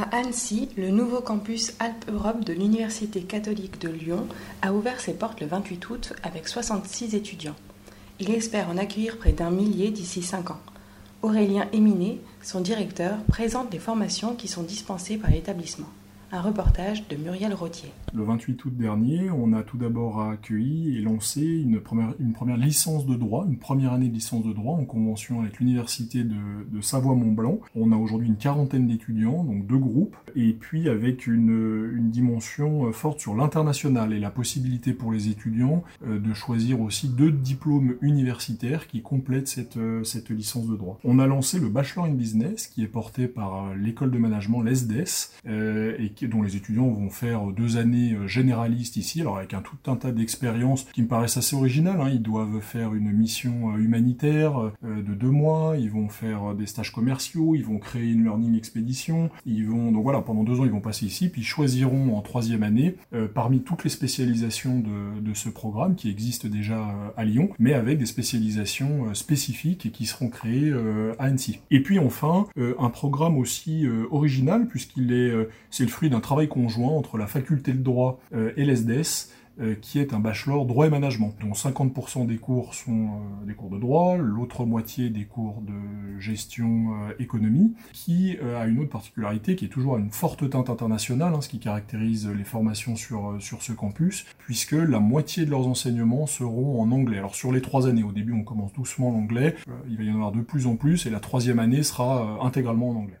À Annecy, le nouveau campus Alpes-Europe de l'Université catholique de Lyon a ouvert ses portes le 28 août avec 66 étudiants. Il espère en accueillir près d'un millier d'ici 5 ans. Aurélien Éminé, son directeur, présente les formations qui sont dispensées par l'établissement. Un reportage de Muriel Rottier. Le 28 août dernier, on a tout d'abord accueilli et lancé une première, une première licence de droit, une première année de licence de droit en convention avec l'université de, Savoie-Mont-Blanc. On a aujourd'hui une quarantaine d'étudiants, donc deux groupes, et puis avec une, dimension forte sur l'international et la possibilité pour les étudiants euh, de choisir aussi deux diplômes universitaires qui complètent cette, euh, cette licence de droit. On a lancé le Bachelor in Business qui est porté par l'école de management, l'ESDES, euh, et dont les étudiants vont faire deux années euh, généralistes ici, alors avec un tout un tas d'expériences qui me paraissent assez originales. Hein. Ils doivent faire une mission euh, humanitaire euh, de deux mois, ils vont faire des stages commerciaux, ils vont créer une learning expédition, ils vont donc voilà pendant deux ans ils vont passer ici, puis ils choisiront en troisième année parmi toutes les spécialisations de, ce programme qui existe déjà à Lyon, mais avec des spécialisations spécifiques qui seront créées à Annecy. Et puis enfin un programme aussi original puisqu'il est c'est le fruit d'un travail conjoint entre la faculté de droit euh, et l'ESDES, euh, qui est un bachelor droit et management, dont 50% des cours sont euh, des cours de droit, l'autre moitié des cours de gestion économie, qui a une autre particularité qui est toujours une forte teinte internationale, hein, ce qui caractérise les formations sur, sur ce campus, puisque la moitié de leurs enseignements seront en anglais. Alors sur les trois années, au début on commence doucement l'anglais, il va y en avoir de plus en plus, et la troisième année sera intégralement en anglais.